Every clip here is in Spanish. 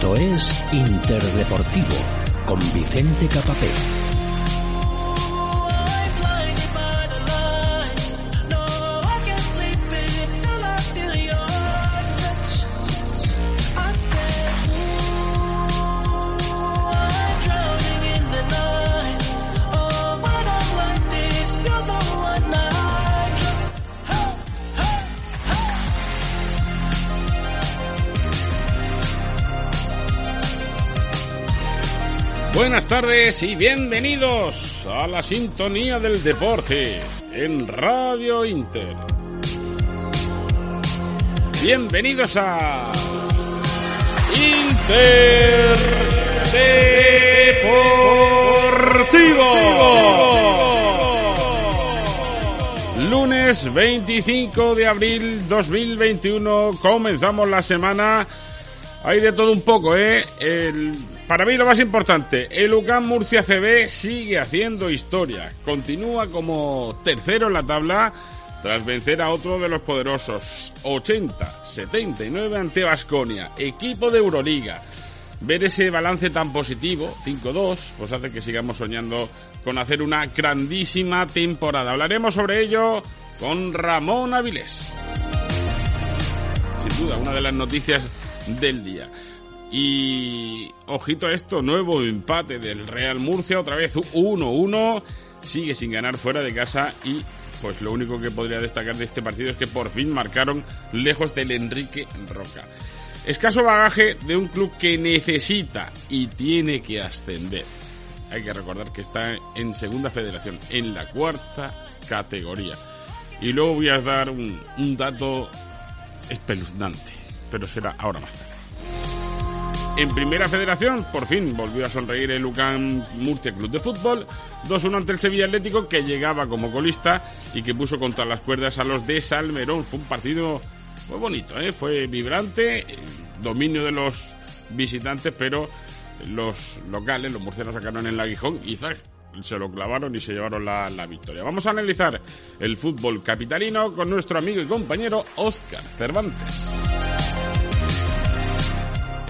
Esto es Interdeportivo con Vicente Capapé. Buenas tardes y bienvenidos a la sintonía del deporte en Radio Inter. Bienvenidos a Inter Deportivo. Lunes 25 de abril 2021 comenzamos la semana. Hay de todo un poco, ¿eh? El para mí lo más importante, el UCAM Murcia CB sigue haciendo historia. Continúa como tercero en la tabla tras vencer a otro de los poderosos 80-79 ante Vasconia, equipo de Euroliga. Ver ese balance tan positivo, 5-2, pues hace que sigamos soñando con hacer una grandísima temporada. Hablaremos sobre ello con Ramón Avilés. Sin duda, una de las noticias del día. Y ojito a esto, nuevo empate del Real Murcia, otra vez 1-1, sigue sin ganar fuera de casa y pues lo único que podría destacar de este partido es que por fin marcaron lejos del Enrique Roca. Escaso bagaje de un club que necesita y tiene que ascender. Hay que recordar que está en segunda federación, en la cuarta categoría. Y luego voy a dar un, dato espeluznante, pero será ahora más tarde. En primera federación, por fin volvió a sonreír el UCAM Murcia Club de Fútbol, 2-1 ante el Sevilla Atlético que llegaba como colista y que puso contra las cuerdas a los de Salmerón. Fue un partido muy bonito, ¿eh? fue vibrante, dominio de los visitantes, pero los locales, los murcianos sacaron el aguijón y se lo clavaron y se llevaron la, la, victoria. Vamos a analizar el fútbol capitalino con nuestro amigo y compañero Óscar Cervantes.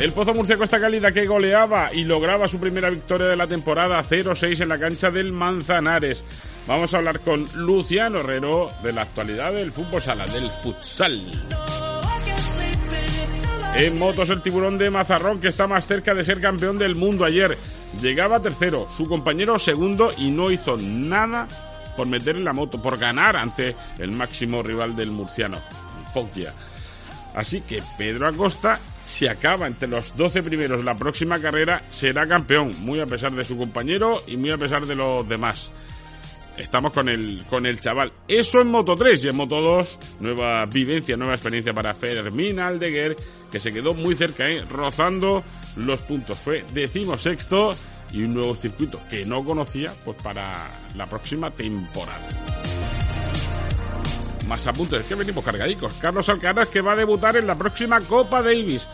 El Pozo Murcia Costa Cálida que goleaba y lograba su primera victoria de la temporada 0-6 en la cancha del Manzanares. Vamos a hablar con Luciano Herrero de la actualidad del fútbol sala, del futsal. En motos el tiburón de Mazarrón que está más cerca de ser campeón del mundo ayer. Llegaba tercero, su compañero segundo y no hizo nada por meter en la moto, por ganar ante el máximo rival del murciano, Foggia. Así que Pedro Acosta si acaba entre los 12 primeros la próxima carrera, será campeón, muy a pesar de su compañero y muy a pesar de los demás. Estamos con el, con el chaval. Eso en Moto 3 y en Moto 2, nueva vivencia, nueva experiencia para Fermín Aldeguer, que se quedó muy cerca, ¿eh? rozando los puntos. Fue decimosexto y un nuevo circuito que no conocía, pues para la próxima temporada más apuntes, que venimos cargadicos. Carlos Alcaraz que va a debutar en la próxima Copa Davis,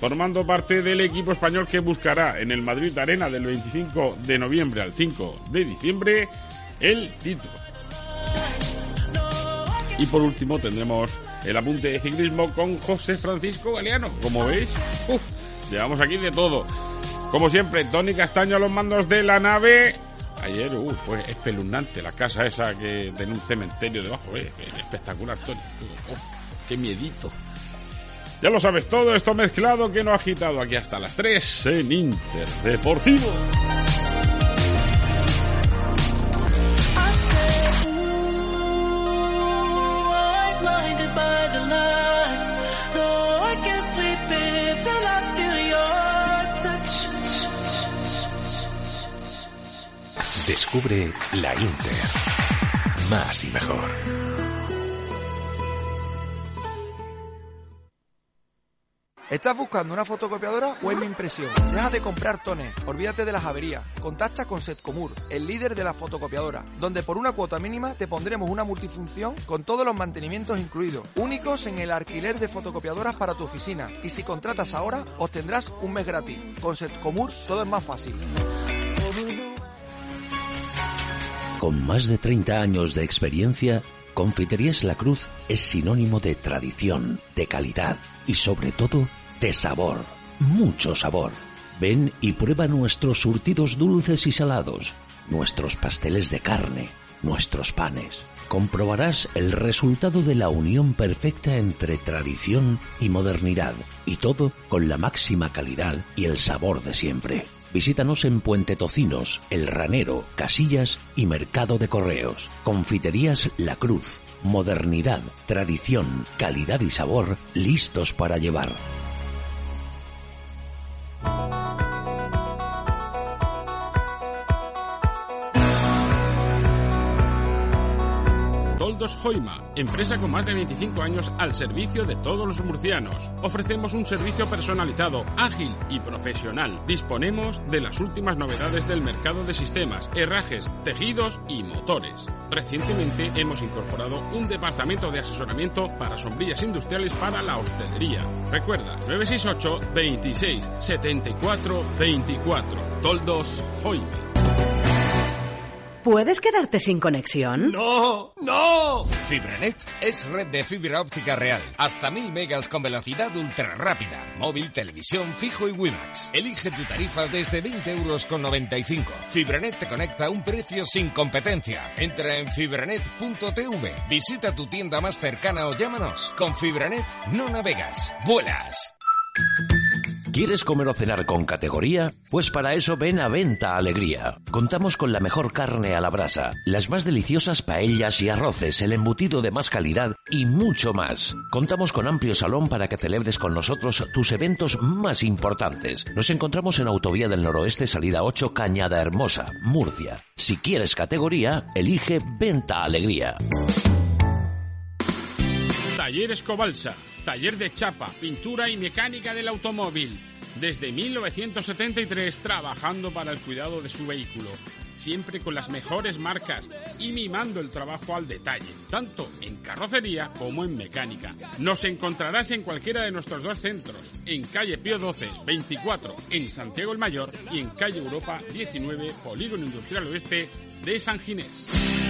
formando parte del equipo español que buscará en el Madrid Arena del 25 de noviembre al 5 de diciembre el título. Y por último tendremos el apunte de ciclismo con José Francisco Galeano. Como veis, uf, llevamos aquí de todo. Como siempre, Tony Castaño a los mandos de la nave Ayer uh, fue espeluznante la casa esa que tenía un cementerio debajo. Eh, espectacular, Tony. Oh, ¡Qué miedito! Ya lo sabes todo, esto mezclado que no ha agitado aquí hasta las 3 en Inter Descubre la Inter. Más y mejor. ¿Estás buscando una fotocopiadora o es mi impresión? Deja de comprar tones, olvídate de las averías. Contacta con Setcomur, el líder de la fotocopiadora, donde por una cuota mínima te pondremos una multifunción con todos los mantenimientos incluidos, únicos en el alquiler de fotocopiadoras para tu oficina. Y si contratas ahora, obtendrás un mes gratis. Con Setcomur todo es más fácil. Con más de 30 años de experiencia, Confiterías La Cruz es sinónimo de tradición, de calidad y sobre todo de sabor. mucho sabor. Ven y prueba nuestros surtidos dulces y salados, nuestros pasteles de carne, nuestros panes. Comprobarás el resultado de la unión perfecta entre tradición y modernidad, y todo con la máxima calidad y el sabor de siempre. Visítanos en Puente Tocinos, El Ranero, Casillas y Mercado de Correos. Confiterías La Cruz. Modernidad, tradición, calidad y sabor listos para llevar. Toldos Joima, empresa con más de 25 años al servicio de todos los murcianos. Ofrecemos un servicio personalizado, ágil y profesional. Disponemos de las últimas novedades del mercado de sistemas, herrajes, tejidos y motores. Recientemente hemos incorporado un departamento de asesoramiento para sombrillas industriales para la hostelería. Recuerda, 968 26 74 24. Toldos Joima. ¿Puedes quedarte sin conexión? ¡No! ¡No! Fibranet es red de fibra óptica real. Hasta 1000 megas con velocidad ultra rápida. Móvil, televisión, fijo y WiMAX. Elige tu tarifa desde 20 euros con 95. Fibranet te conecta a un precio sin competencia. Entra en fibranet.tv. Visita tu tienda más cercana o llámanos. Con Fibranet no navegas. Vuelas. ¿Quieres comer o cenar con categoría? Pues para eso ven a Venta Alegría. Contamos con la mejor carne a la brasa, las más deliciosas paellas y arroces, el embutido de más calidad y mucho más. Contamos con amplio salón para que celebres con nosotros tus eventos más importantes. Nos encontramos en Autovía del Noroeste, salida 8, Cañada Hermosa, Murcia. Si quieres categoría, elige Venta Alegría. Talleres Cobalsa, taller de chapa, pintura y mecánica del automóvil. Desde 1973 trabajando para el cuidado de su vehículo. Siempre con las mejores marcas y mimando el trabajo al detalle, tanto en carrocería como en mecánica. Nos encontrarás en cualquiera de nuestros dos centros, en calle Pío 12, 24, en Santiago el Mayor y en calle Europa 19, Polígono Industrial Oeste de San Ginés.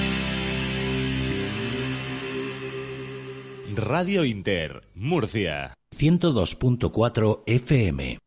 Radio Inter, Murcia. 102.4 FM.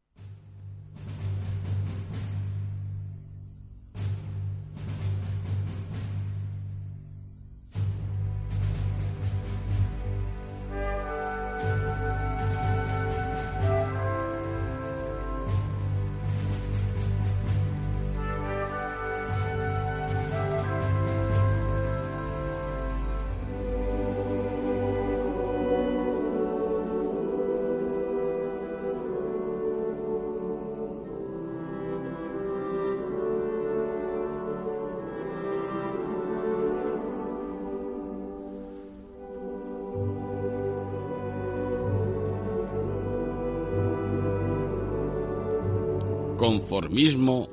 Conformismo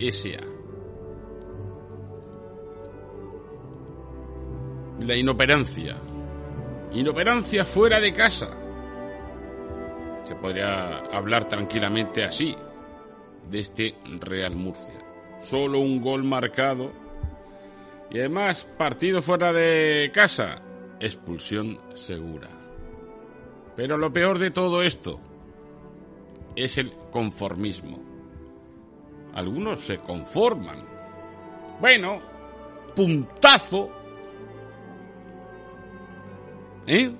S.A. La inoperancia. Inoperancia fuera de casa. Se podría hablar tranquilamente así de este Real Murcia. Solo un gol marcado. Y además, partido fuera de casa. Expulsión segura. Pero lo peor de todo esto es el conformismo. Algunos se conforman. Bueno, puntazo. ¿Eh?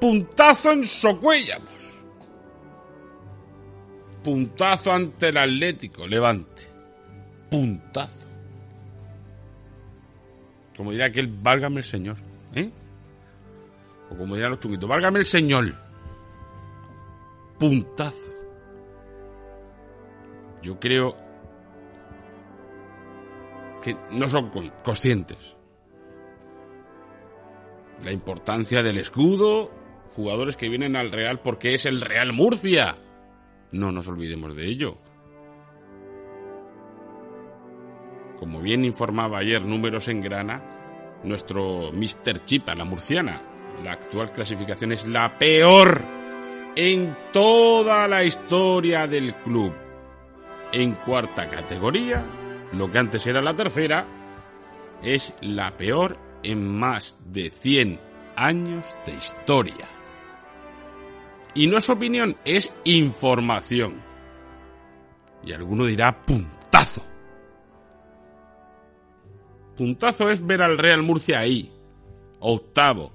Puntazo en Socuéllamos. Puntazo ante el Atlético, levante. Puntazo. Como dirá aquel, válgame el Señor. ¿Eh? O como dirán los chunguitos, válgame el Señor. Puntazo. Yo creo que no son conscientes. La importancia del escudo, jugadores que vienen al Real porque es el Real Murcia. No nos olvidemos de ello. Como bien informaba ayer Números en Grana, nuestro Mr. Chipa, la murciana, la actual clasificación es la peor en toda la historia del club. En cuarta categoría, lo que antes era la tercera, es la peor en más de 100 años de historia. Y no es opinión, es información. Y alguno dirá puntazo. Puntazo es ver al Real Murcia ahí, octavo.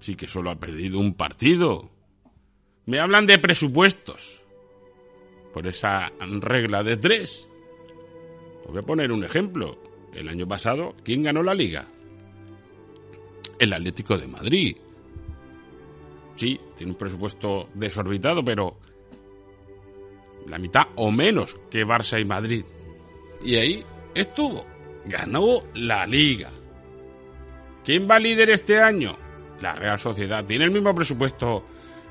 Sí que solo ha perdido un partido. Me hablan de presupuestos. Por esa regla de tres. Os voy a poner un ejemplo. El año pasado, ¿quién ganó la liga? El Atlético de Madrid. Sí, tiene un presupuesto desorbitado, pero la mitad o menos que Barça y Madrid. Y ahí estuvo. Ganó la liga. ¿Quién va líder este año? La Real Sociedad. ¿Tiene el mismo presupuesto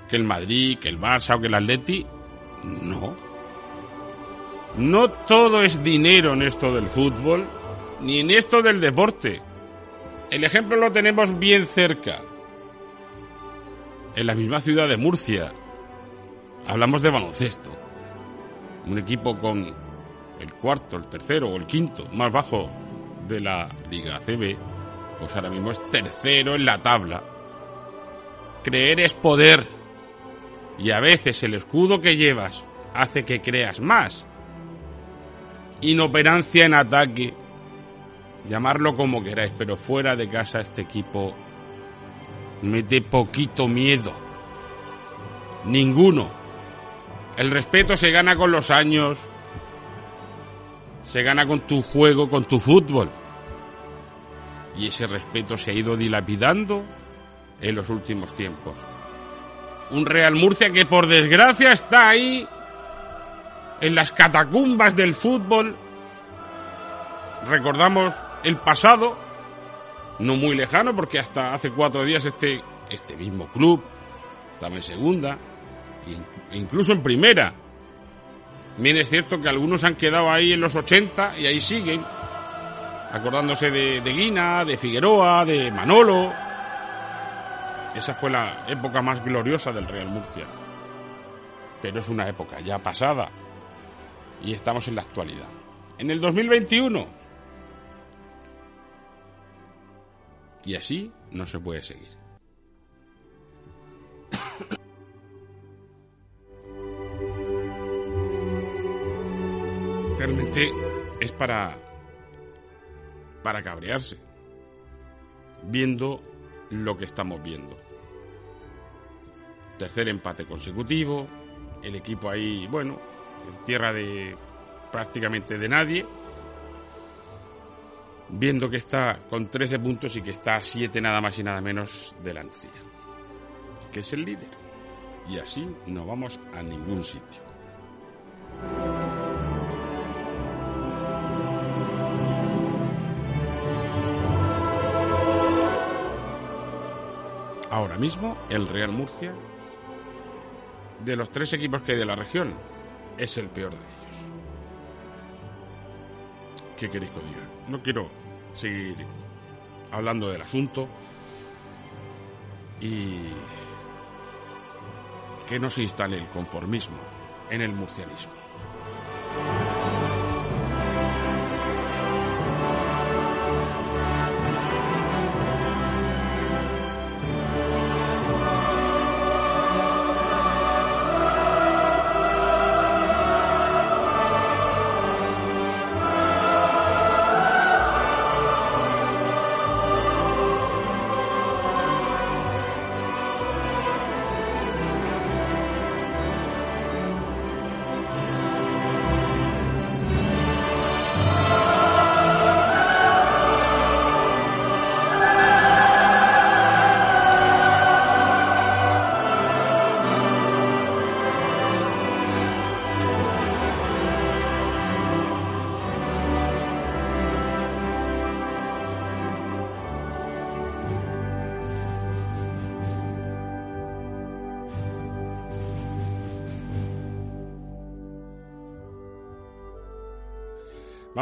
que el Madrid, que el Barça o que el Atleti? No. No todo es dinero en esto del fútbol, ni en esto del deporte. El ejemplo lo tenemos bien cerca. En la misma ciudad de Murcia. Hablamos de baloncesto. Un equipo con el cuarto, el tercero o el quinto más bajo de la Liga CB, pues ahora mismo es tercero en la tabla. Creer es poder. Y a veces el escudo que llevas hace que creas más. Inoperancia en ataque. Llamarlo como queráis, pero fuera de casa este equipo mete poquito miedo. Ninguno. El respeto se gana con los años, se gana con tu juego, con tu fútbol. Y ese respeto se ha ido dilapidando en los últimos tiempos. Un Real Murcia que por desgracia está ahí en las catacumbas del fútbol. Recordamos el pasado, no muy lejano, porque hasta hace cuatro días este, este mismo club estaba en segunda, e incluso en primera. Bien es cierto que algunos han quedado ahí en los 80 y ahí siguen, acordándose de Guina, de Figueroa, de Manolo. Esa fue la época más gloriosa del Real Murcia. Pero es una época ya pasada y estamos en la actualidad. En el 2021. Y así no se puede seguir. Realmente es para para cabrearse viendo lo que estamos viendo. Tercer empate consecutivo, el equipo ahí, bueno, en tierra de prácticamente de nadie, viendo que está con 13 puntos y que está a 7 nada más y nada menos de la que es el líder. Y así no vamos a ningún sitio. Ahora mismo el Real Murcia, de los tres equipos que hay de la región, es el peor de ellos. ¿Qué queréis que diga? No quiero seguir hablando del asunto y que no se instale el conformismo en el murcianismo.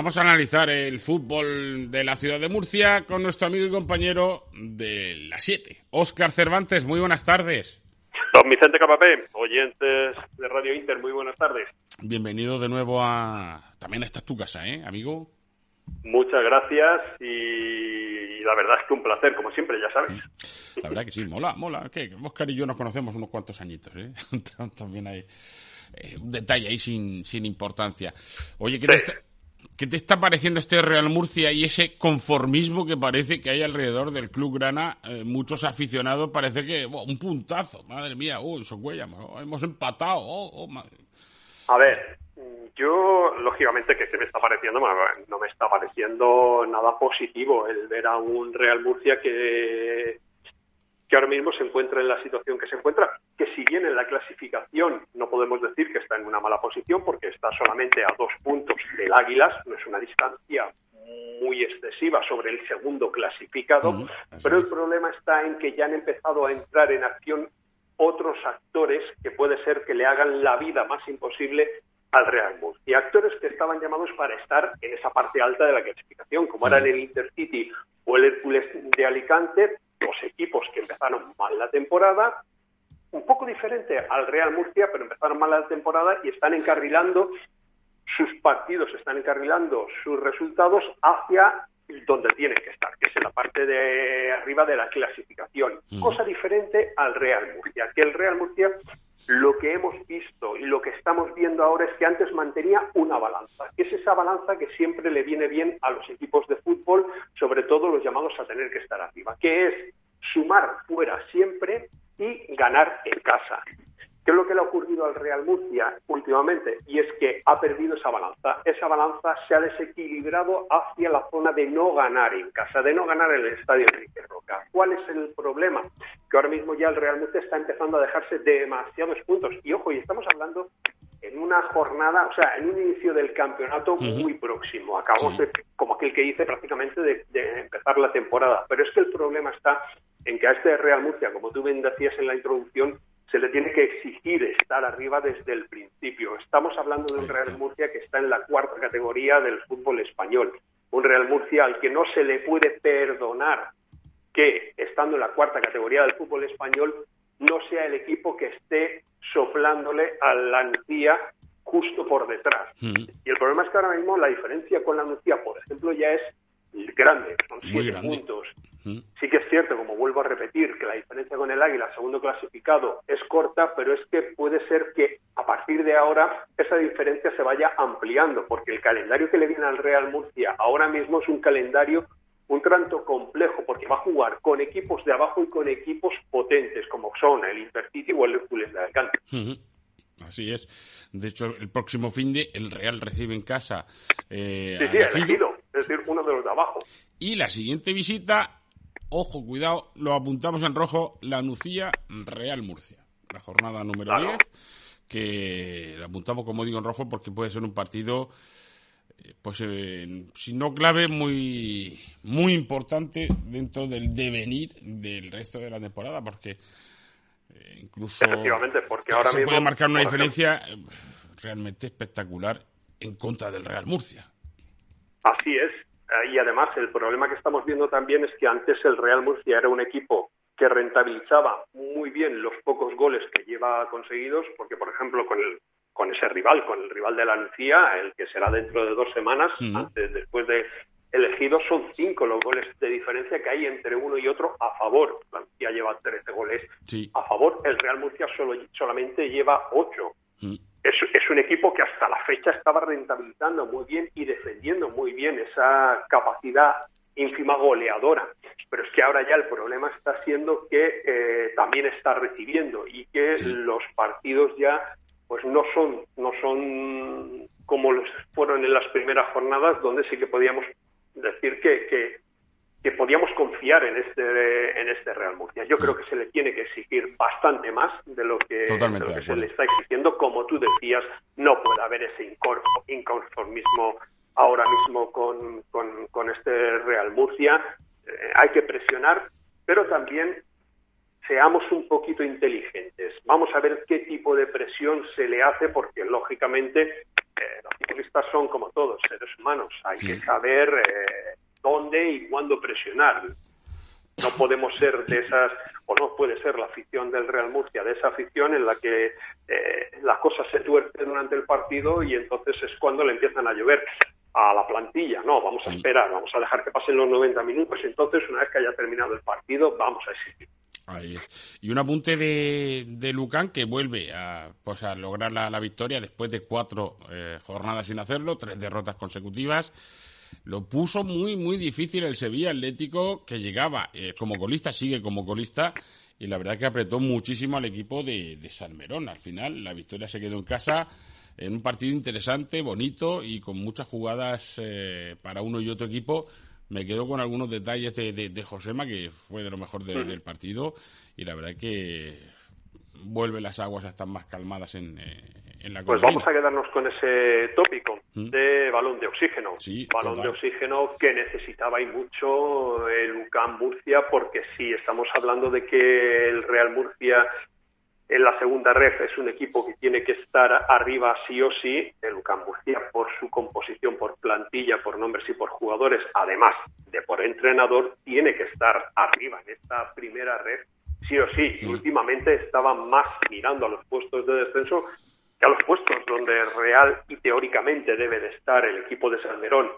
Vamos a analizar el fútbol de la ciudad de Murcia con nuestro amigo y compañero de la 7, Óscar Cervantes. Muy buenas tardes. Don Vicente Capapé, oyentes de Radio Inter, muy buenas tardes. Bienvenido de nuevo a... También esta es tu casa, ¿eh, amigo? Muchas gracias y la verdad es que un placer, como siempre, ya sabes. La verdad que sí, mola, mola. Que Oscar y yo nos conocemos unos cuantos añitos, ¿eh? También hay eh, un detalle ahí sin, sin importancia. Oye, ¿qué, te está, ¿qué te está pareciendo este Real Murcia y ese conformismo que parece que hay alrededor del Club Grana? Eh, muchos aficionados parece que, oh, un puntazo, madre mía, oh, eso huella, hemos empatado, oh, oh, madre. A ver, yo, lógicamente, que se me está pareciendo, no me está pareciendo nada positivo el ver a un Real Murcia que, que ahora mismo se encuentra en la situación que se encuentra, que si bien en la clasificación no podemos decir que está en una mala posición porque está solamente a dos puntos del Águilas, no es una distancia muy excesiva sobre el segundo clasificado, pero el problema está en que ya han empezado a entrar en acción otros actores que puede ser que le hagan la vida más imposible al Real Murcia. Actores que estaban llamados para estar en esa parte alta de la clasificación, como eran el Intercity o el Hércules de Alicante, dos equipos que empezaron mal la temporada, un poco diferente al Real Murcia, pero empezaron mal la temporada y están encarrilando sus partidos, están encarrilando sus resultados hacia donde tienen que estar, que es en la parte de arriba de la clasificación. Cosa diferente al Real Murcia, que el Real Murcia lo que hemos visto y lo que estamos viendo ahora es que antes mantenía una balanza, que es esa balanza que siempre le viene bien a los equipos de fútbol, sobre todo los llamados a tener que estar arriba, que es sumar fuera siempre y ganar en casa. ¿Qué es lo que le ha ocurrido al Real Murcia últimamente? Y es que ha perdido esa balanza. Esa balanza se ha desequilibrado hacia la zona de no ganar en casa, de no ganar en el estadio Enrique Roca. ¿Cuál es el problema? Que ahora mismo ya el Real Murcia está empezando a dejarse demasiados puntos. Y ojo, y estamos hablando en una jornada, o sea, en un inicio del campeonato muy próximo. Acabamos de, como aquel que dice, prácticamente de, de empezar la temporada. Pero es que el problema está en que a este Real Murcia, como tú bien decías en la introducción, se le tiene que exigir estar arriba desde el principio. Estamos hablando de un Real Murcia que está en la cuarta categoría del fútbol español. Un Real Murcia al que no se le puede perdonar que, estando en la cuarta categoría del fútbol español, no sea el equipo que esté soplándole a la Nucía justo por detrás. Mm. Y el problema es que ahora mismo la diferencia con la Nucía, por ejemplo, ya es grande, son siete puntos. Sí que es cierto, como vuelvo a repetir, que la diferencia con el Águila, segundo clasificado, es corta, pero es que puede ser que a partir de ahora esa diferencia se vaya ampliando, porque el calendario que le viene al Real Murcia ahora mismo es un calendario un tanto complejo, porque va a jugar con equipos de abajo y con equipos potentes, como son el Intercity o el Hércules de Alicante. Así es. De hecho, el próximo fin de el Real recibe en casa. Eh, sí, sí, elegido, es decir, uno de los de abajo. Y la siguiente visita ojo, cuidado, lo apuntamos en rojo, la Nucía Real Murcia, la jornada número 10, que la apuntamos, como digo, en rojo porque puede ser un partido, eh, pues, eh, si no clave, muy, muy importante dentro del devenir del resto de la temporada, porque eh, incluso Efectivamente, porque ahora se puede marcar una diferencia realmente espectacular en contra del Real Murcia. Así es, y además el problema que estamos viendo también es que antes el Real Murcia era un equipo que rentabilizaba muy bien los pocos goles que lleva conseguidos, porque por ejemplo con el con ese rival, con el rival de la Nucía, el que será dentro de dos semanas, antes, después de elegido, son cinco los goles de diferencia que hay entre uno y otro a favor. La Nucía lleva 13 goles a favor, el Real Murcia solo, solamente lleva ocho es, es, un equipo que hasta la fecha estaba rentabilizando muy bien y defendiendo muy bien esa capacidad ínfima goleadora. Pero es que ahora ya el problema está siendo que eh, también está recibiendo y que los partidos ya pues no son no son como los fueron en las primeras jornadas donde sí que podíamos decir que, que que podíamos confiar en este en este Real Murcia. Yo creo que se le tiene que exigir bastante más de lo que, se le está exigiendo. Como tú decías, no puede haber ese inconformismo ahora mismo con, con, este Real Murcia. Eh, hay que presionar, pero también seamos un poquito inteligentes. Vamos a ver qué tipo de presión se le hace, porque lógicamente eh, los futbolistas son como todos, seres humanos. Hay que saber eh, dónde y cuándo presionar. No podemos ser de esas, o no puede ser la afición del Real Murcia, de esa afición en la que eh, las cosas se tuercen durante el partido y entonces es cuando le empiezan a llover. a la plantilla. No, vamos a esperar, vamos a dejar que pasen los 90 minutos. Entonces, una vez que haya terminado el partido, vamos a existir. Ahí es. Y un apunte de, de Lucán que vuelve a, pues a lograr la, victoria después de cuatro eh, jornadas sin hacerlo, tres derrotas consecutivas. Lo puso muy, muy difícil el Sevilla Atlético, que llegaba eh, como colista, sigue como colista, y la verdad que apretó muchísimo al equipo de, de Salmerón. Al final, la victoria se quedó en casa en un partido interesante, bonito y con muchas jugadas eh, para uno y otro equipo. Me quedo con algunos detalles de, de, Josema, que fue de lo mejor del partido, y la verdad que vuelve las aguas a estar más calmadas en, eh, en la Pues vamos a quedarnos con ese tópico mm. de balón de oxígeno. balón de oxígeno que necesitaba y mucho el UCAM Murcia, porque sí, estamos hablando de que el Real Murcia en la segunda red es un equipo que tiene que estar arriba sí o sí. El UCAM Murcia, por su composición, por plantilla, por nombres y por jugadores, además de por entrenador, tiene que estar arriba en esta primera red sí o sí. Y últimamente estaba más mirando a los puestos de descenso que a los puestos donde real y teóricamente debe de estar el equipo de Salmerón.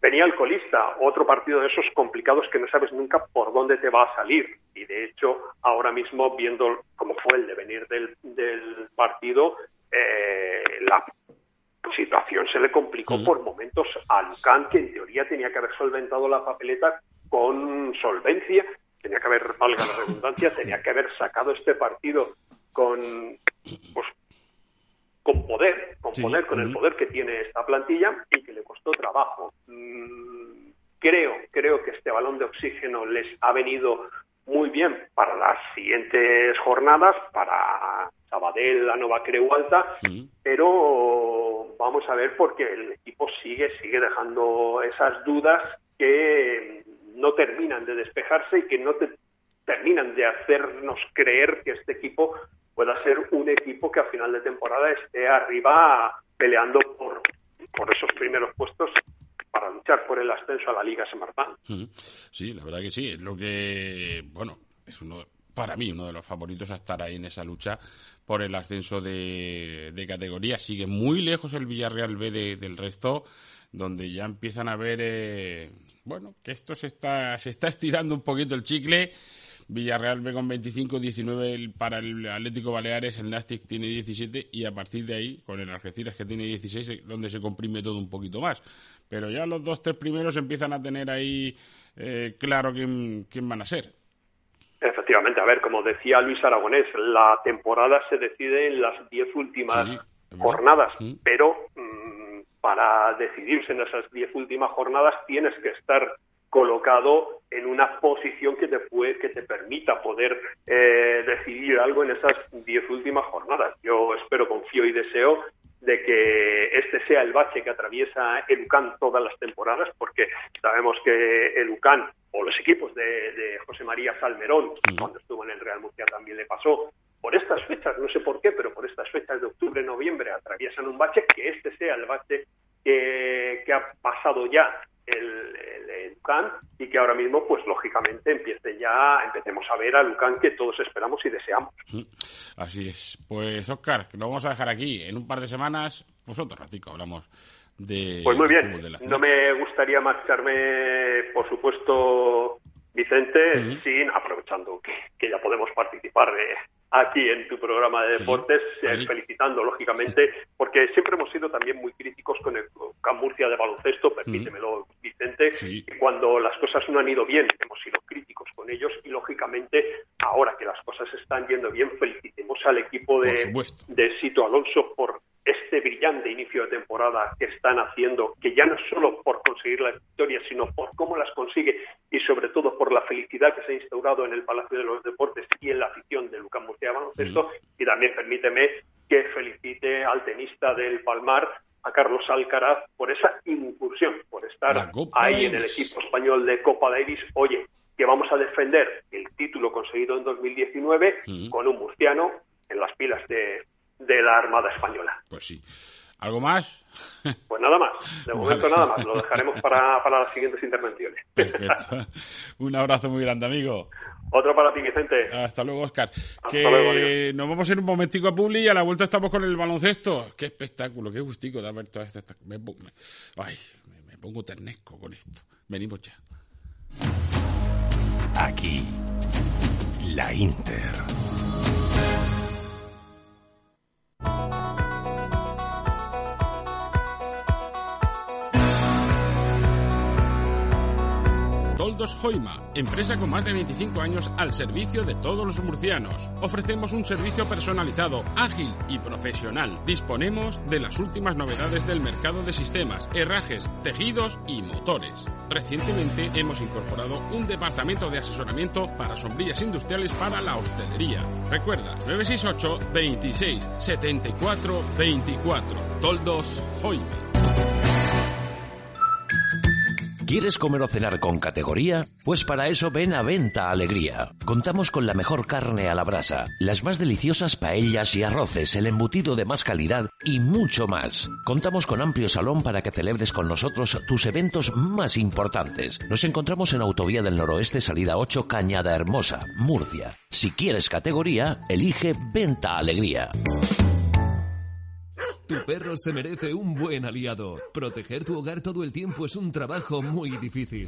Venía el colista, otro partido de esos complicados que no sabes nunca por dónde te va a salir. Y de hecho, ahora mismo, viendo cómo fue el devenir del, del partido, eh, la situación se le complicó por momentos a Lucán, que en teoría tenía que haber solventado la papeleta con solvencia, tenía que haber, valga la redundancia, tenía que haber sacado este partido con, pues, con poder, con poder, con el poder que tiene esta plantilla y que le costó trabajo. Mm, creo, creo que este balón de oxígeno les ha venido muy bien para las siguientes jornadas, para Sabadell, la Nova Creu Alta, pero vamos a ver porque el equipo sigue, sigue dejando esas dudas que no terminan de despejarse y que no terminan de hacernos creer que este equipo pueda ser un equipo que a final de temporada esté arriba peleando por, por esos primeros puestos para luchar por el ascenso a la Liga Semartán. Sí, la verdad que sí. Es lo que, bueno, es uno, para mí, uno de los favoritos a estar ahí en esa lucha por el ascenso de, de categoría. Sigue muy lejos el Villarreal B del resto, donde ya empiezan a ver, eh, bueno, que esto se está, se está estirando un poquito el chicle Villarreal ve con 25, 19 para el Atlético Baleares, el Nastic tiene 17 y a partir de ahí, con el Algeciras que tiene 16, donde se comprime todo un poquito más. Pero ya los dos, tres primeros empiezan a tener ahí eh, claro quién, quién van a ser. Efectivamente, a ver, como decía Luis Aragonés, la temporada se decide en las diez últimas jornadas, pero mm, para decidirse en esas diez últimas jornadas tienes que estar colocado en una posición que te puede, que te permita poder eh, decidir algo en esas diez últimas jornadas. Yo espero, confío y deseo de que este sea el bache que atraviesa el UCAN todas las temporadas, porque sabemos que el UCAN o los equipos de, José María Salmerón, cuando estuvo en el Real Murcia también le pasó, por estas fechas, no sé por qué, pero por estas fechas de octubre, noviembre, atraviesan un bache, que este sea el bache que, que ha pasado ya el, el, Lucan y que ahora mismo, pues lógicamente, empiece ya, empecemos a ver a Lucan que todos esperamos y deseamos. Así es. Pues Oscar, lo vamos a dejar aquí. En un par de semanas, pues otro ratico hablamos de. Pues muy bien. no me gustaría marcharme, por supuesto, Vicente, sin, aprovechando que, que, ya podemos participar de aquí en tu programa de deportes, eh, felicitando lógicamente, porque siempre hemos sido también muy críticos con el Camp Murcia de baloncesto, permítemelo Vicente, cuando las cosas no han ido bien, hemos sido críticos con ellos y lógicamente ahora que las cosas están yendo bien, felicitemos al equipo de, de Sito Alonso por este brillante inicio de temporada que están haciendo, que ya no es solo por conseguir la victoria, sino por cómo las consigue y sobre todo por la felicidad que se ha instaurado en el Palacio de los Deportes y en la afición de Lucas Murcia Baloncesto. Mm. Y también permíteme que felicite al tenista del Palmar, a Carlos Alcaraz, por esa incursión, por estar ahí en el equipo español de Copa Davis. Oye, que vamos a defender el título conseguido en 2019 mm. con un murciano en las pilas de de la Armada Española. Pues sí. ¿Algo más? Pues nada más, de momento nada más, lo dejaremos para, para las siguientes intervenciones. Perfecto. Un abrazo muy grande, amigo. Otro para ti, Vicente. Hasta luego, Oscar. Hasta que luego, nos vamos a ir un momentico a Publi y a la vuelta estamos con el baloncesto. Qué espectáculo, qué gustico de ver todas estas... Me, me- ay, me, me pongo ternesco con esto. Venimos ya. Aquí, la Inter. Toldos Joima, empresa con más de 25 años al servicio de todos los murcianos. Ofrecemos un servicio personalizado, ágil y profesional. Disponemos de las últimas novedades del mercado de sistemas, herrajes, tejidos y motores. Recientemente hemos incorporado un departamento de asesoramiento para sombrillas industriales para la hostelería. Recuerda, 968 26 74 24. Toldos Joima. ¿Quieres comer o cenar con categoría? Pues para eso ven a Venta Alegría. Contamos con la mejor carne a la brasa, las más deliciosas paellas y arroces, el embutido de más calidad y mucho más. Contamos con amplio salón para que celebres con nosotros tus eventos más importantes. Nos encontramos en Autovía del Noroeste, salida 8, Cañada Hermosa, Murcia. Si quieres categoría, elige Venta Alegría. Tu perro se merece un buen aliado. Proteger tu hogar todo el tiempo es un trabajo muy difícil.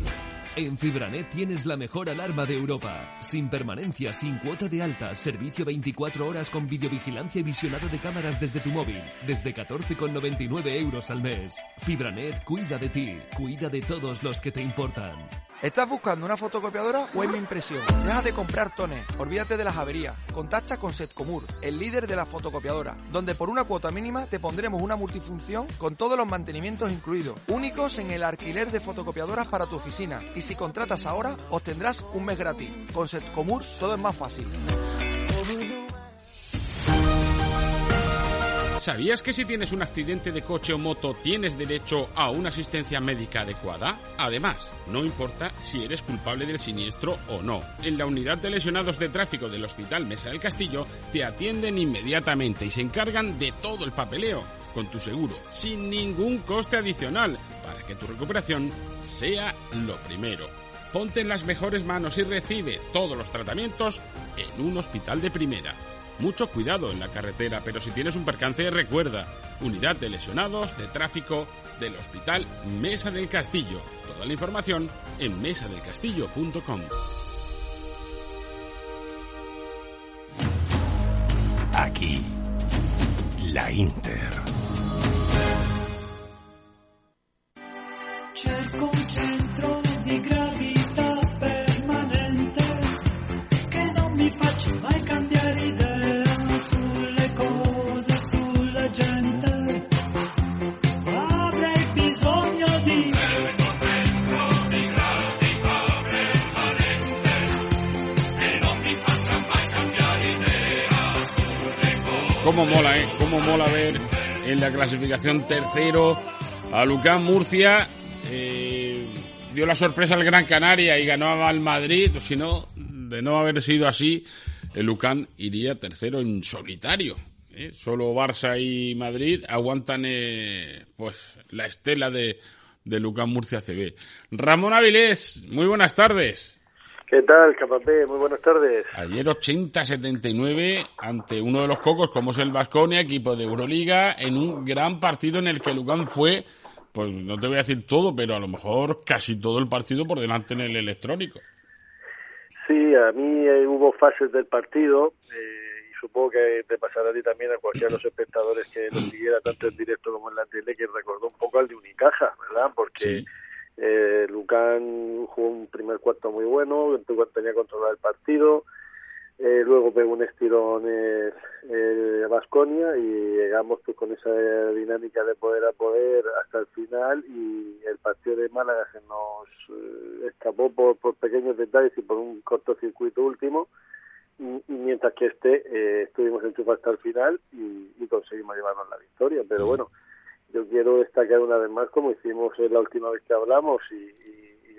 En Fibranet tienes la mejor alarma de Europa. Sin permanencia, sin cuota de alta, servicio 24 horas con videovigilancia y visionado de cámaras desde tu móvil, desde 14,99 euros al mes. Fibranet cuida de ti, cuida de todos los que te importan. ¿Estás buscando una fotocopiadora o mi impresión? Deja de comprar tones, olvídate de las averías. Contacta con Setcomur, el líder de la fotocopiadora, donde por una cuota mínima te pondremos una multifunción con todos los mantenimientos incluidos, únicos en el alquiler de fotocopiadoras para tu oficina. Y si contratas ahora, obtendrás un mes gratis. Con Setcomur todo es más fácil. ¿Sabías que si tienes un accidente de coche o moto tienes derecho a una asistencia médica adecuada? Además, no importa si eres culpable del siniestro o no. En la unidad de lesionados de tráfico del Hospital Mesa del Castillo te atienden inmediatamente y se encargan de todo el papeleo con tu seguro, sin ningún coste adicional, para que tu recuperación sea lo primero. Ponte en las mejores manos y recibe todos los tratamientos en un hospital de primera. Mucho cuidado en la carretera, pero si tienes un percance, recuerda, unidad de lesionados de tráfico del Hospital Mesa del Castillo. Toda la información en mesadelcastillo.com. Aquí, la Inter. Cerco un centro di gravità permanente che non mi faccia mai cambiare Cómo mola, ¿eh? Cómo mola ver en la clasificación tercero a Lucán Murcia. eh, dio la sorpresa al Gran Canaria y ganó al Madrid. Si no, de no haber sido así, el Lucán iría tercero en solitario. ¿eh? Solo Barça y Madrid aguantan eh, pues la estela de, de Lucán Murcia CB. Ramón Avilés, muy buenas tardes. ¿Qué tal, Capapé? Muy buenas tardes. Ayer 80-79 ante uno de los cocos como es el Vasconia, equipo de Euroliga, en un gran partido en el que Lugán fue, pues no te voy a decir todo, pero a lo mejor casi todo el partido por delante en el electrónico. Sí, a mí eh, hubo fases del partido eh, y supongo que te pasará a ti también a cualquiera de los espectadores que lo siguiera tanto en directo como en la tele que recordó un poco al de Unicaja, ¿verdad? Porque Sí. Eh, Lucán jugó un primer cuarto muy bueno, tenía controlado el partido, eh, luego pegó un estirón eh, eh, Vasconia y llegamos pues con esa dinámica de poder a poder hasta el final y el partido de Málaga se nos eh, escapó por, por pequeños detalles y por un cortocircuito último. Y, y mientras que este eh, estuvimos enchufados hasta el final y, y conseguimos llevarnos la victoria. Pero bueno yo quiero destacar una vez más como hicimos la última vez que hablamos y,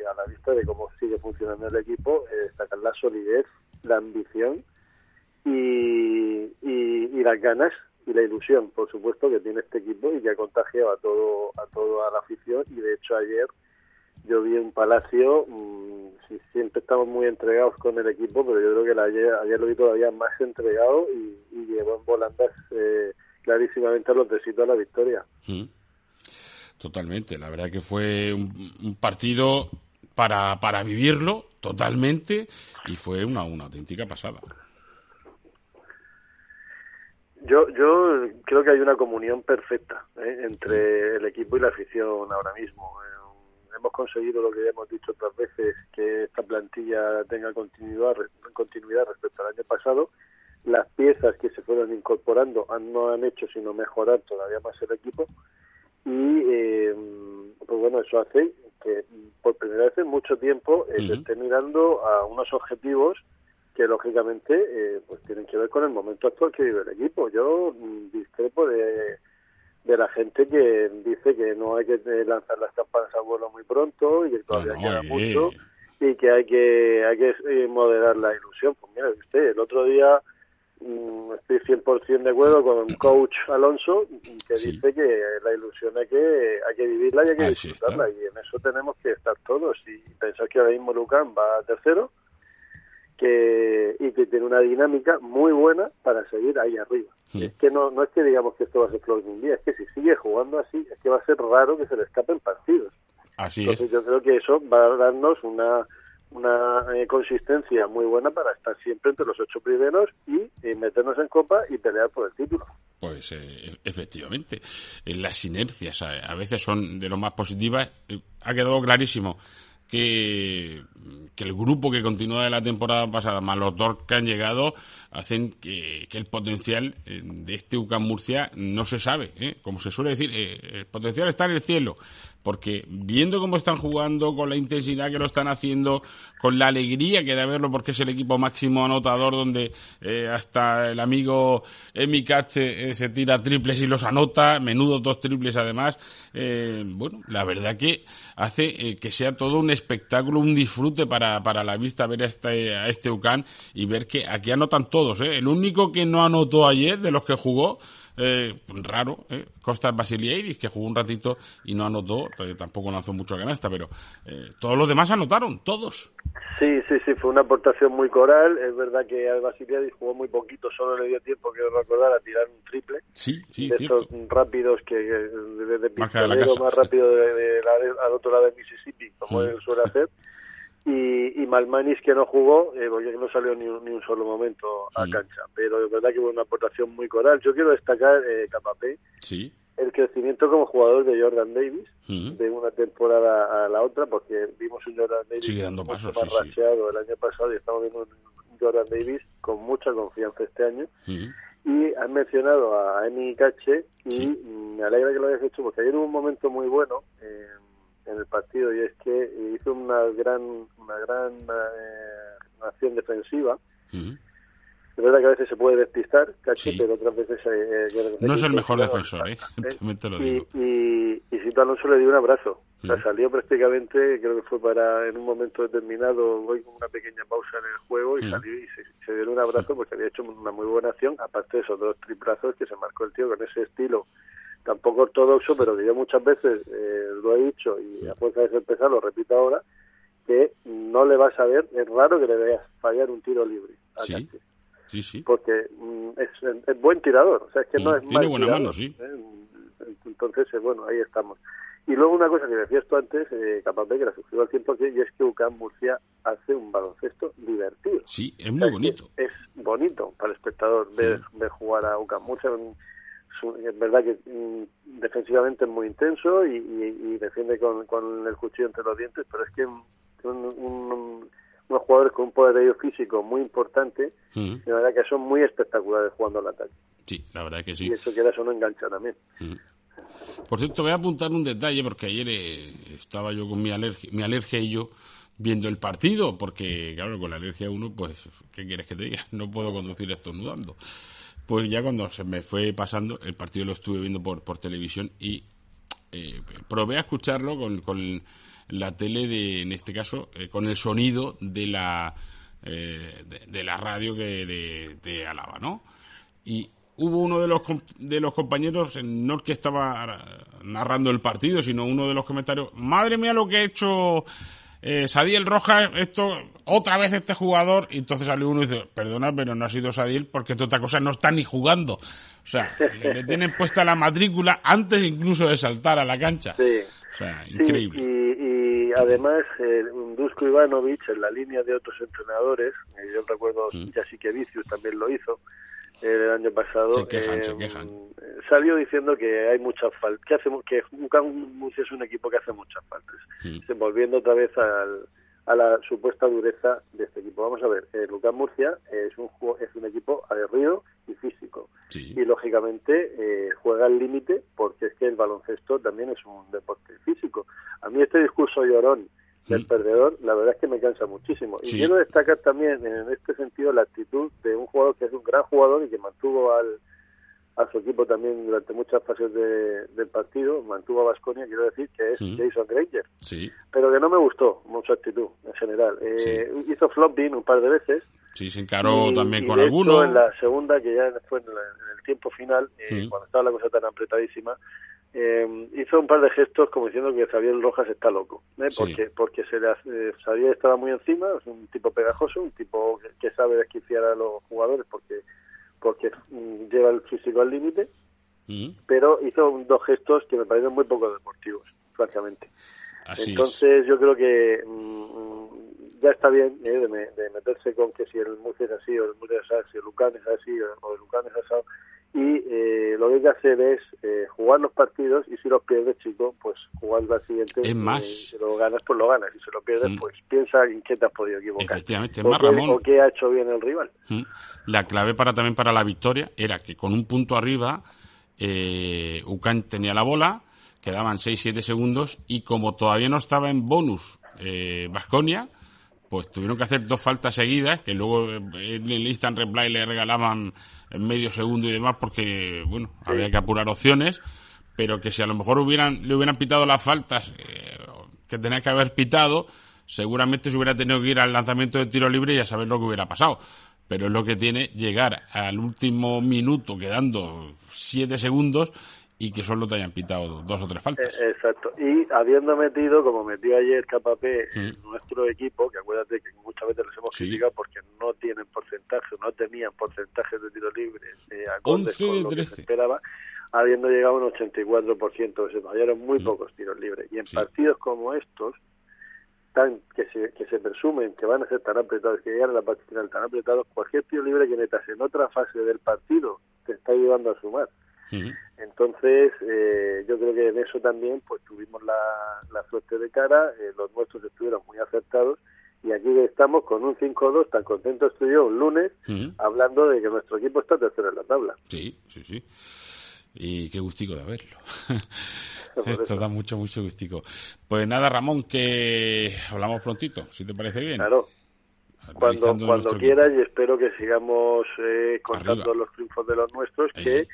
a la vista de cómo sigue funcionando el equipo eh, destacar la solidez la ambición y, y, las ganas y la ilusión, por supuesto, que tiene este equipo y que ha contagiado a todo a toda la afición. Y de hecho ayer yo vi un Palacio, mmm, sí, siempre estamos muy entregados con el equipo, pero yo creo que ayer, ayer lo vi todavía más entregado y, y llevó en volandas eh, clarísimamente los besitos a la victoria. Mm. Totalmente, la verdad que fue un, un partido para, para vivirlo totalmente y fue una, una auténtica pasada. Yo, yo creo que hay una comunión perfecta ¿eh? entre el equipo y la afición ahora mismo. Eh, hemos conseguido lo que ya hemos dicho otras veces, que esta plantilla tenga continuidad, continuidad respecto al año pasado. Las piezas que se fueron incorporando han, no han hecho sino mejorar todavía más el equipo. Y eh, pues bueno, eso hace que por primera vez en mucho tiempo eh, se esté mirando a unos objetivos que lógicamente eh, pues tienen que ver con el momento actual que vive el equipo. Yo mm, discrepo de, de la gente que dice que no hay que eh, lanzar las campanas a vuelo muy pronto y que todavía Bueno, queda mucho y que hay que hay que eh, moderar la ilusión. Pues mira usted, el otro día estoy 100% de acuerdo con coach Alonso que dice que la ilusión hay que hay que vivirla y hay que Así está. disfrutarla y en eso tenemos que estar todos y pensar que ahora mismo Lucán va a tercero que y que tiene una dinámica muy buena para seguir ahí arriba. Mm. Es que no no es que digamos que esto va a ser flor de un día, es que si sigue jugando así, es que va a ser raro que se le escapen partidos. Así Entonces es. yo creo que eso va a darnos una una eh, consistencia muy buena para estar siempre entre los ocho primeros y meternos en copa y pelear por el título. Pues eh, efectivamente, Eh, las inercias a, veces son de lo más positivas. Eh, Ha quedado clarísimo que, que el grupo que continúa de la temporada pasada, más los dos que han llegado, hacen que, el potencial eh, de este UCAM Murcia no se sabe. ¿eh? Como se suele decir, el potencial está en el cielo. Porque viendo cómo están jugando, con la intensidad que lo están haciendo, con la alegría que da verlo, porque es el equipo máximo anotador donde eh, hasta el amigo Emi Cache eh, se tira triples y los anota, menudo dos triples además. Eh, bueno, la verdad que hace eh, que sea todo un espectáculo, un disfrute para, para la vista ver a este, a este UCAN y ver que aquí anotan todos. ¿eh? El único que no anotó ayer de los que jugó eh, raro, eh, Costas Basiliadis, que jugó un ratito y no anotó, tampoco lanzó mucho a canasta, pero eh, todos los demás anotaron, todos. Sí, sí, sí, fue una aportación muy coral. Es verdad que al Basiliadis jugó muy poquito, solo le dio tiempo, quiero recordar, a tirar un triple. Sí, sí, de cierto. estos rápidos que que de, de más rápido de, al otro lado de Mississippi, como él suele hacer. Y, y Malmanis que no jugó, eh, porque no salió ni un, ni un solo momento a Mm. cancha. Pero es verdad que hubo una aportación muy coral. Yo quiero destacar, eh, Capapé, Sí. el crecimiento como jugador de Jordan Davis Mm. de una temporada a la otra, porque vimos un Jordan Davis Sigue dando mucho pasos, más raseado el año pasado y estamos viendo un Jordan Davis con mucha confianza este año. Mm. Y has mencionado a Emi Cache y me alegra que lo hayas hecho porque ayer hubo un momento muy bueno eh, en el partido y es que hizo una gran una gran eh, acción defensiva. Es verdad que a veces se puede despistar, Sí. pero otras veces... eh, eh, yo creo que No es el mejor defensor, ¿eh? bastante, También te lo y, digo. y, y Sito Alonso le dio un abrazo. O sea, salió prácticamente, creo que fue para en un momento determinado, voy con una pequeña pausa en el juego y Mm. salió y se, se dio un abrazo porque había hecho una muy buena acción, aparte de esos dos triplazos que se marcó el tío con ese estilo tan poco ortodoxo, pero que yo muchas veces eh, lo he dicho y a fuerza de ser pesado lo repito ahora, que no le vas a ver, es raro que le veas fallar un tiro libre a Sí. Sí, sí. porque mm, es, es buen tirador, o sea, es que no Mm, es tiene mal buena tirador, mano, sí. ¿eh? Entonces, eh, bueno, ahí estamos. Y luego una cosa que decías tú antes, eh, Capapé, que la suscribo al 100%, y es que UCAM Murcia hace un baloncesto divertido. Sí, es O muy sea, bonito. Es bonito para el espectador ver, ver jugar a UCAM Murcia. Es verdad que mm, defensivamente es muy intenso y, y- y defiende con, con el cuchillo entre los dientes, pero es que mm, son un- unos jugadores con un poderío físico muy importante Mm. y la verdad que son muy espectaculares jugando al ataque. Sí, la verdad que sí. Y eso que eso no engancha también. Mm. Por cierto, voy a apuntar un detalle porque ayer eh, estaba yo con mi alergia, mi alergia y yo viendo el partido, porque claro, con la alergia uno, pues, ¿qué quieres que te diga? No puedo conducir estornudando. Pues ya cuando se me fue pasando, el partido lo estuve viendo por, por televisión y eh, probé a escucharlo con, con la tele de, en este caso, eh, con el sonido de la, eh, de, la radio que de, Álava, ¿no? Y hubo uno de los de los compañeros, no el que estaba narrando el partido, sino uno de los comentarios, madre mía lo que ha hecho eh, Sadiel Rojas, esto, otra vez este jugador, y entonces salió uno y dice, perdona, pero no ha sido Sadiel porque esta otra cosa no está ni jugando. O sea, le, le tienen puesta la matrícula antes incluso de saltar a la cancha. Sí. O sea, Sí, increíble. y, y además, eh, Dusko Ivanovic, en la línea de otros entrenadores, eh, yo recuerdo Mm. Jasikevicius también lo hizo el año pasado, Se quejan, eh, se quejan. salió diciendo que hay muchas faltas, que, hace, que Murcia es un equipo que hace muchas faltas. Mm. Volviendo otra vez al- a la supuesta dureza de este equipo. Vamos a ver, eh, Lucan Murcia es un, es un equipo aguerrido y físico Sí. y lógicamente eh, juega al límite porque es que el baloncesto también es un deporte físico. A mí este discurso llorón del perdedor, la verdad es que me cansa muchísimo. Y Sí. quiero destacar también en este sentido la actitud de un jugador que es un gran jugador y que mantuvo al, a su equipo también durante muchas fases de- del partido, mantuvo a Vasconia, quiero decir que es Sí. Jason Granger, Sí, pero que no me gustó mucho actitud en general. Eh, Hizo flopping un par de veces, sí, se encaró y- también y con alguno. en la segunda, que ya fue en, la- en el tiempo final, eh, Mm. cuando estaba la cosa tan apretadísima, eh, hizo un par de gestos como diciendo que Xavier Rojas está loco, ¿eh? Sí. porque porque se le eh, Xavier estaba muy encima, es un tipo pegajoso, un tipo que, que sabe desquiciar a los jugadores porque porque mm, lleva el físico al límite, Mm, pero hizo dos gestos que me parecen muy poco deportivos, francamente. Así es. Entonces yo creo que mm, ya está bien eh, de, me- de meterse con que si el Murcia es así o el Murcia es así, el Lucan es así o el Lucan es así. Y eh, lo que hay que hacer es eh, jugar los partidos y si los pierdes, chico, pues jugar la siguiente. Es eh, más. si lo ganas, pues lo ganas. Y si lo pierdes, Mm. pues piensa en qué te has podido equivocar. Efectivamente, es o, más, qué, Ramón. o qué ha hecho bien el rival. Mm. La clave para también para la victoria era que con un punto arriba, eh, Ucán tenía la bola, quedaban 6-7 segundos y como todavía no estaba en bonus Vasconia, pues tuvieron que hacer dos faltas seguidas que luego eh, en el instant replay le regalaban medio segundo y demás porque, bueno, había que apurar opciones, pero que si a lo mejor hubieran, le hubieran pitado las faltas eh, que tenía que haber pitado, seguramente se hubiera tenido que ir al lanzamiento de tiro libre y a saber lo que hubiera pasado. Pero es lo que tiene llegar al último minuto quedando siete segundos y que solo te hayan pitado dos o tres faltas. Eh, exacto. Y habiendo metido, como metió ayer KP en Mm. nuestro equipo, que acuérdate que muchas veces les hemos Sí. criticado porque no tienen porcentaje, no tenían porcentajes de tiro libre eh, acordes 11 con de lo que 13. se esperaba, habiendo llegado a un 84%, se fallaron muy pocos tiros libres. Y en Mm. Sí. partidos como estos, tan que se, que se presumen que van a ser tan apretados, que llegan a la parte final tan apretados, cualquier tiro libre que metas en otra fase del partido te está ayudando a sumar. Entonces, eh, yo creo que en eso también pues tuvimos la, la suerte de cara, eh, los nuestros estuvieron muy acertados y aquí estamos con un 5-2, tan contento estoy yo un lunes, Ujú. hablando de que nuestro equipo está tercero en la tabla. Sí, sí, sí. Y qué gustico de verlo. Por Esto da mucho, mucho gustico. Pues nada, Ramón, que hablamos prontito, si te parece bien. Claro, cuando, cuando quieras y espero que sigamos eh, contando Arriba. los triunfos de los nuestros, Ahí. que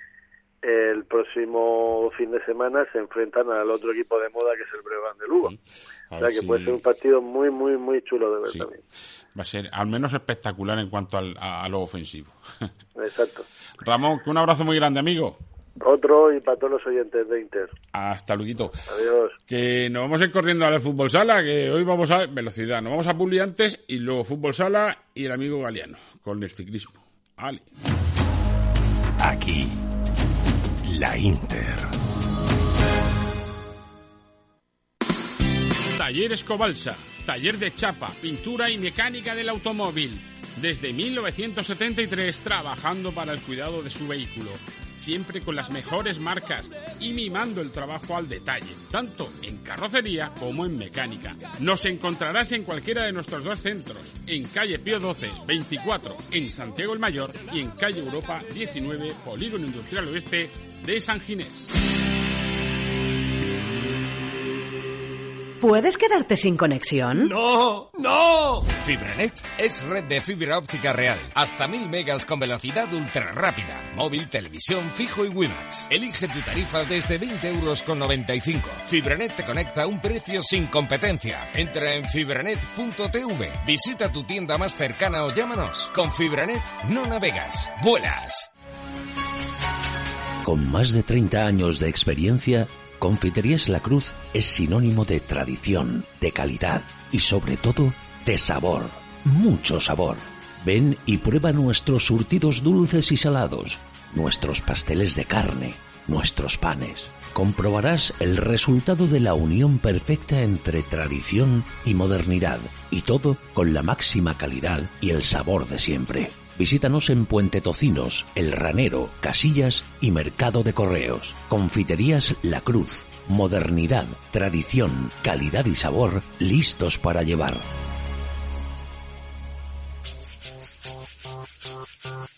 el próximo fin de semana se enfrentan al otro equipo de moda que es el Breogán de Lugo. O sea que si- puede ser un partido muy, muy, muy chulo de ver Sí. también. Va a ser al menos espectacular en cuanto al- a, a lo ofensivo. Exacto. Ramón, que un abrazo muy grande, amigo. Otro y para todos los oyentes de Inter. Hasta luego. Adiós. Que nos vamos a ir corriendo a la fútbol sala, que hoy vamos a velocidad. Nos vamos a Puli antes y luego fútbol sala y el amigo Galeano con el ciclismo. Vale. Aquí, la Inter. Talleres Cobalsa, taller de chapa, pintura y mecánica del automóvil. Desde 1973 trabajando para el cuidado de su vehículo. Siempre con las mejores marcas y mimando el trabajo al detalle, tanto en carrocería como en mecánica. Nos encontrarás en cualquiera de nuestros dos centros, en calle Pío 12, 24, en Santiago el Mayor y en calle Europa 19, Polígono Industrial Oeste de San Ginés. ¿Puedes quedarte sin conexión? ¡No! ¡No! Fibranet es red de fibra óptica real. Hasta 1000 megas con velocidad ultra rápida. Móvil, televisión, fijo y WiMAX. Elige tu tarifa desde 20 euros con 95. Fibranet te conecta a un precio sin competencia. Entra en fibranet.tv. Visita tu tienda más cercana o llámanos. Con Fibranet no navegas, vuelas. Con más de 30 años de experiencia, Confiterías La Cruz es sinónimo de tradición, de calidad y sobre todo de sabor. Mucho sabor. Ven y prueba nuestros surtidos dulces y salados, nuestros pasteles de carne, nuestros panes. Comprobarás el resultado de la unión perfecta entre tradición y modernidad, y todo con la máxima calidad y el sabor de siempre. Visítanos en Puente Tocinos, El Ranero, Casillas y Mercado de Correos. Confiterías La Cruz. Modernidad, tradición, calidad y sabor listos para llevar.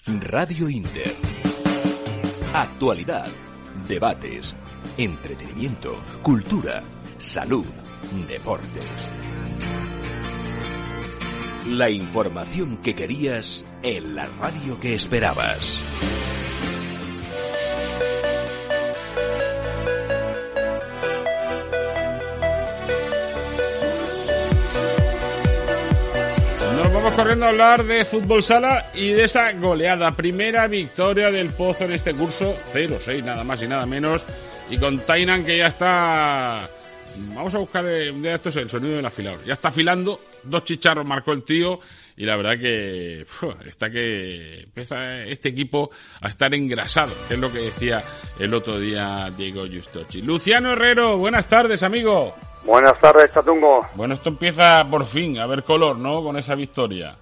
Radio Inter. Actualidad, debates, entretenimiento, cultura, salud, deportes. La información que querías en la radio que esperabas. Nos vamos corriendo a hablar de fútbol sala y de esa goleada. Primera victoria del Pozo en este curso, 0-6 nada más y nada menos. Y con Tainan que ya está... Vamos a buscar eh, de estos el sonido del afilador. Ya está afilando, dos chicharros marcó el tío y la verdad que está que empieza este equipo a estar engrasado, que es lo que decía el otro día Diego Justochi. Luciano Herrero, buenas tardes, amigo. Buenas tardes, Chatungo. Bueno, esto empieza por fin a ver color, ¿no? Con esa victoria.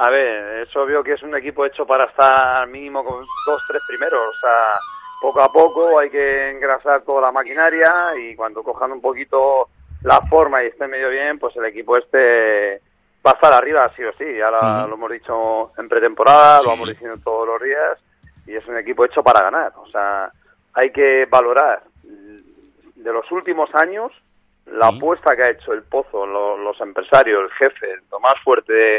A ver, es obvio que es un equipo hecho para estar mínimo con dos, tres primeros. O sea, poco a poco hay que engrasar toda la maquinaria y cuando cojan un poquito la forma y esté medio bien, pues el equipo este va a estar arriba sí o sí. Ahora Ujú. lo hemos dicho en pretemporada, Sí. lo vamos diciendo todos los días y es un equipo hecho para ganar. O sea, hay que valorar de los últimos años la apuesta que ha hecho el Pozo, lo- los empresarios, el jefe, el Tomás Fuerte,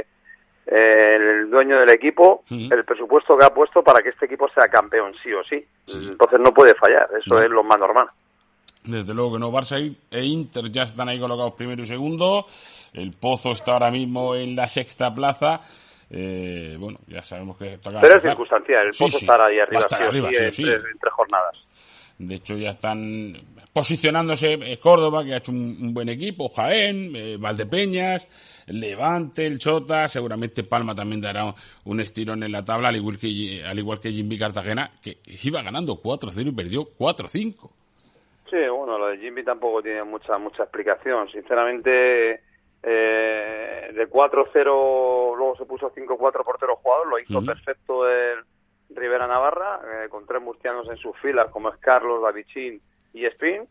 eh, el dueño del equipo, el presupuesto que ha puesto para que este equipo sea campeón, sí o sí. Entonces no puede fallar, eso es lo más normal. Desde luego que no, Barça y- e Inter ya están ahí colocados primero y segundo. El Pozo está ahora mismo en la sexta plaza. Eh, bueno, ya sabemos que toca Pero es circunstancial, el Sí, Pozo sí, estará ahí arriba, estar arriba, sí, en tres- en tres jornadas. De hecho, ya están posicionándose eh, Córdoba, que ha hecho un, un buen equipo, Jaén, eh, Valdepeñas, Levante, el Chota, seguramente Palma también dará un estirón en la tabla, al igual que, al igual que Jimmy Cartagena, que iba ganando 4-0 y perdió 4-5. Sí, bueno, lo de Jimmy tampoco tiene mucha mucha explicación. Sinceramente, eh, de 4-0 luego se puso 5-4 portero jugador, lo hizo perfecto el Rivera Navarra, eh, con tres murcianos en sus filas, como es Carlos, Davichín y Spin.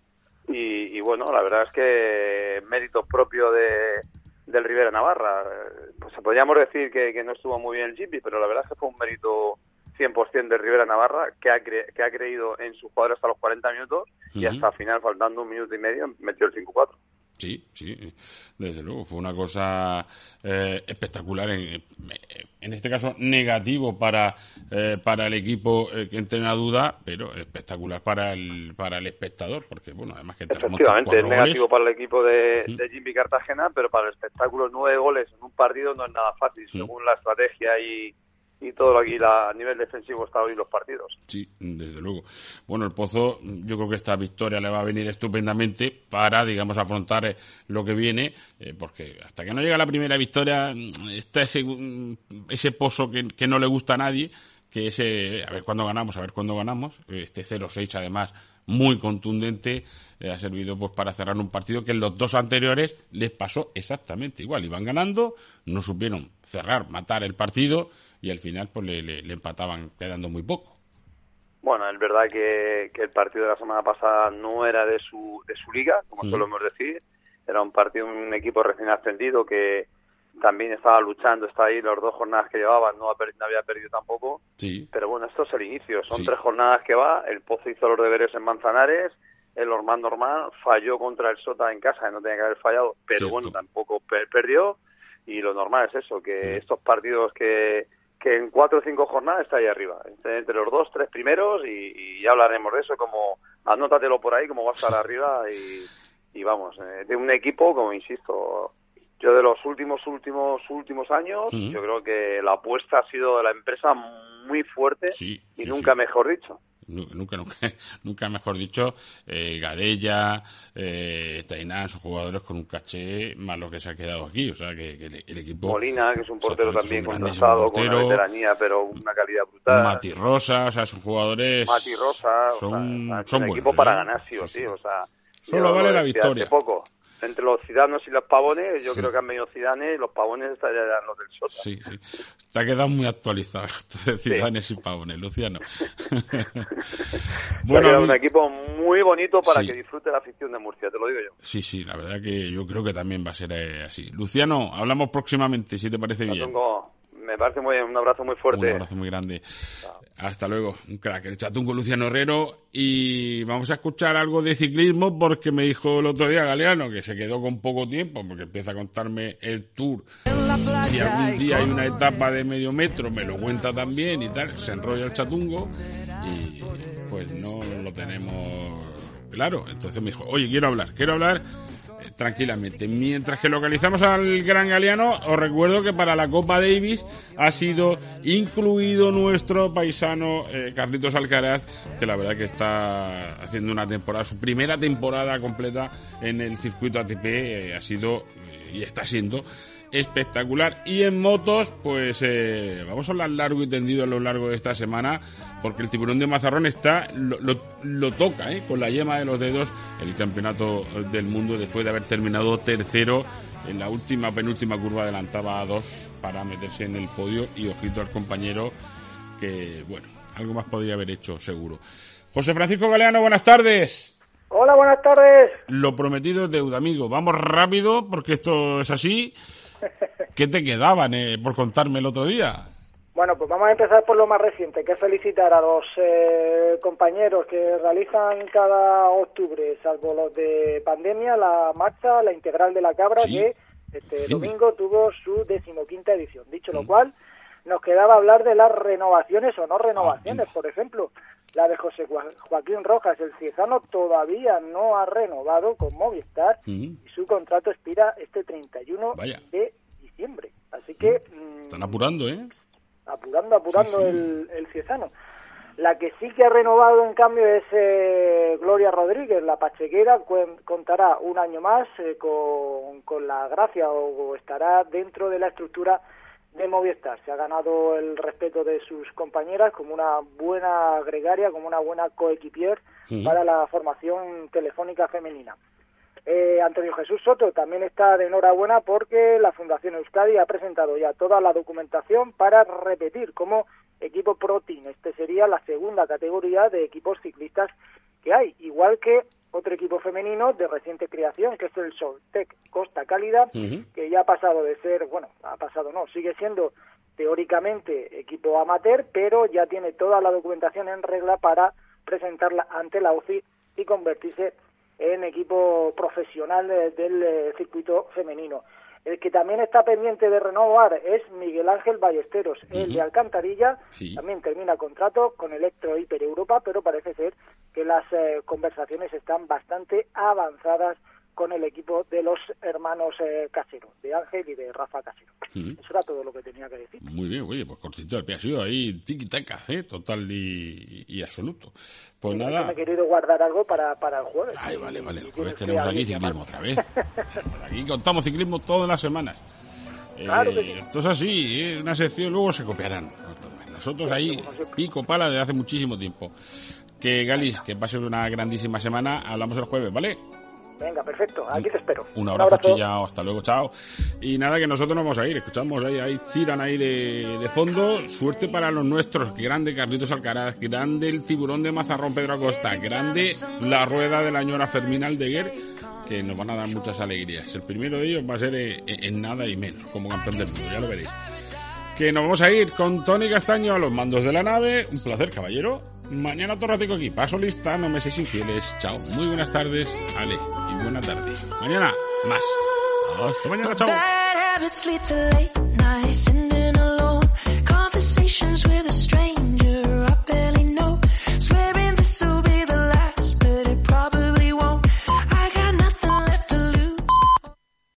Y, y bueno, la verdad es que mérito propio de, del Rivera Navarra. Eh, Pues podríamos decir que, que no estuvo muy bien el Jimmy, pero la verdad es que fue un mérito 100% de Rivera Navarra, que ha, cre- que ha creído en su jugador hasta los 40 minutos y hasta final, faltando un minuto y medio, metió el 5-4. Sí, sí, desde luego, fue una cosa eh, espectacular, en, en este caso negativo para, eh, para el equipo eh, que entrena duda, pero espectacular para el, para el espectador, porque bueno, además que Efectivamente, es negativo goles. para el equipo de, de Jimmy Cartagena, pero para el espectáculo nueve goles en un partido no es nada fácil, según la estrategia y, y todo lo que la, a nivel defensivo está hoy los partidos. Sí, desde luego. Bueno, el Pozo, yo creo que esta victoria le va a venir estupendamente para, digamos, afrontar eh, lo que viene, eh, porque hasta que no llega la primera victoria mm, está ese, mm, ese pozo que, que no le gusta a nadie, que ese, a ver cuándo ganamos, a ver cuándo ganamos. Este 0-6, además, muy contundente, eh, ha servido pues para cerrar un partido que en los dos anteriores les pasó exactamente igual. Iban ganando, no supieron cerrar, matar el partido y al final pues le, le- le empataban quedando muy poco. Bueno, es verdad que, que el partido de la semana pasada no era de su, de su liga, como solemos decir. Era un partido, un equipo recién ascendido que también estaba luchando, está ahí las dos jornadas que llevaban, no, había perdido tampoco. Sí. Pero bueno, esto es el inicio, son Sí. tres jornadas que va, el Pozo hizo los deberes en Manzanares, el Ormán normal falló contra el Sota en casa, que no tenía que haber fallado, pero Cierto. bueno, tampoco per- perdió. Y lo normal es eso, que estos partidos que, que en cuatro o cinco jornadas está ahí arriba, entre, los dos, tres primeros, y, y ya hablaremos de eso, como anótatelo por ahí, como va a estar arriba, y, y vamos, eh, de un equipo, como insisto, yo de los últimos, últimos, últimos años, yo creo que la apuesta ha sido de la empresa muy fuerte Sí, y sí, nunca mejor dicho. Nu- Nunca, nunca, nunca mejor dicho, eh, Gadella, eh, Tainán, son jugadores con un caché más lo que se ha quedado aquí. O sea, que, que el, el equipo. Molina, que es un portero también contrastado, con una veteranía, pero una calidad brutal. Mati Rosa, o sea, son jugadores. Mati Rosa, o Son, sea, es son un buenos, equipo para ¿eh? ganar, sí o sí, o sea... Solo vale la victoria. Poco, entre los ciudadanos y los pavones, yo creo que han venido Zidane y los pavones estarían los del Sota. Sí, sí. Te ha quedado muy actualizado esto de Ciudadanos y Pavones, Luciano. Bueno, un equipo muy bonito para Sí. que disfrute la afición de Murcia, te lo digo yo. sí, sí, la verdad que yo creo que también va a ser eh, así. Luciano, hablamos próximamente, si te parece bien. Chatungo, me parece muy bien, un abrazo muy fuerte. Un abrazo muy grande. Hasta luego. Un crack, el chatungo Luciano Herrero. Y vamos a escuchar algo de ciclismo porque me dijo el otro día Galeano que se quedó con poco tiempo porque empieza a contarme el tour. Si algún día hay una etapa de medio metro, me lo cuenta también y tal. Se enrolla el chatungo y pues no lo tenemos claro. Entonces me dijo, oye, quiero hablar, quiero hablar tranquilamente. Mientras que localizamos al Gran Galeano, os recuerdo que para la Copa Davis ha sido incluido nuestro paisano eh, Carlitos Alcaraz, que la verdad que está haciendo una temporada, su primera temporada completa en el circuito ATP, eh, ha sido eh, y está siendo espectacular. Y en motos, pues eh, vamos a hablar largo y tendido a lo largo de esta semana, porque el tiburón de Mazarrón está, lo, lo- lo toca, ¿eh? con la yema de los dedos, el campeonato del mundo después de haber terminado tercero en la última, penúltima curva, adelantaba a dos para meterse en el podio y ojito al compañero que, bueno, algo más podría haber hecho, seguro. José Francisco Galeano, buenas tardes. Hola, buenas tardes. Lo prometido es deuda, amigo. Vamos rápido porque esto es así. ¿Qué te quedaban eh, por contarme el otro día? Bueno, pues vamos a empezar por lo más reciente, que es felicitar a los eh, compañeros que realizan cada octubre, salvo los de pandemia, la marcha, la integral de la cabra, Sí. que este Sí. domingo tuvo su decimoquinta edición. Dicho lo cual, nos quedaba hablar de las renovaciones o no renovaciones. Por ejemplo, la de José Joaquín Rojas, el ciezano, todavía no ha renovado con Movistar y su contrato expira este 31 Vaya. de diciembre. Así que mm, Están apurando, ¿eh? Apurando, apurando Sí, sí. El, el ciezano. La que sí que ha renovado, en cambio, es eh, Gloria Rodríguez, la pachequera, contará un año más eh, con, con la gracia o, o estará dentro de la estructura de Movistar. Se ha ganado el respeto de sus compañeras como una buena gregaria, como una buena coequipier para la formación telefónica femenina. Eh, Antonio Jesús Soto también está de enhorabuena porque la Fundación Euskadi ha presentado ya toda la documentación para repetir como equipo Pro Team. Este sería la segunda categoría de equipos ciclistas que hay, igual que otro equipo femenino de reciente creación, que es el Soltec Costa Cálida, que ya ha pasado de ser, bueno, ha pasado no, sigue siendo teóricamente equipo amateur, pero ya tiene toda la documentación en regla para presentarla ante la UCI y convertirse en equipo profesional del eh, circuito femenino. El que también está pendiente de renovar es Miguel Ángel Ballesteros, el de Alcantarilla, Sí. también termina contrato con Electro Hiper Europa, pero parece ser que las eh, conversaciones están bastante avanzadas con el equipo de los hermanos eh, Casero, de Ángel y de Rafa Casero. Ujú. Eso era todo lo que tenía que decir. Muy bien, oye, pues cortito el pie ha sido ahí tiki-taka, ¿eh? Total y, y absoluto. Pues nada, me he querido guardar algo para, para el jueves. Ay, vale, vale, el jueves tenemos aquí ciclismo otra vez. Aquí contamos ciclismo todas las semanas. Eh, Claro que sí. Esto es así, ¿eh? una sección, luego se copiarán. Nosotros ahí, pico pala desde hace muchísimo tiempo. Que Galis, que va a ser una grandísima semana, hablamos el jueves, ¿vale? Venga, perfecto. Aquí te espero. Un abrazo, chillao, hasta luego, chao. Y nada, que nosotros nos vamos a ir, escuchamos ahí, ahí Chiran ahí de, de fondo. Suerte para los nuestros, grande Carlitos Alcaraz, grande el tiburón de Mazarrón Pedro Acosta, grande la rueda de la señora Fermín Aldeguer, que nos van a dar muchas alegrías. El primero de ellos va a ser eh, en nada y menos, como campeón del mundo, ya lo veréis. Que nos vamos a ir con Tony Castaño a los mandos de la nave. Un placer, caballero. Mañana todo ratico aquí. Paso lista, no me seis infieles. Chao. Muy buenas tardes, Ale. Buena tarde. Mañana, más. Hasta mañana, chao.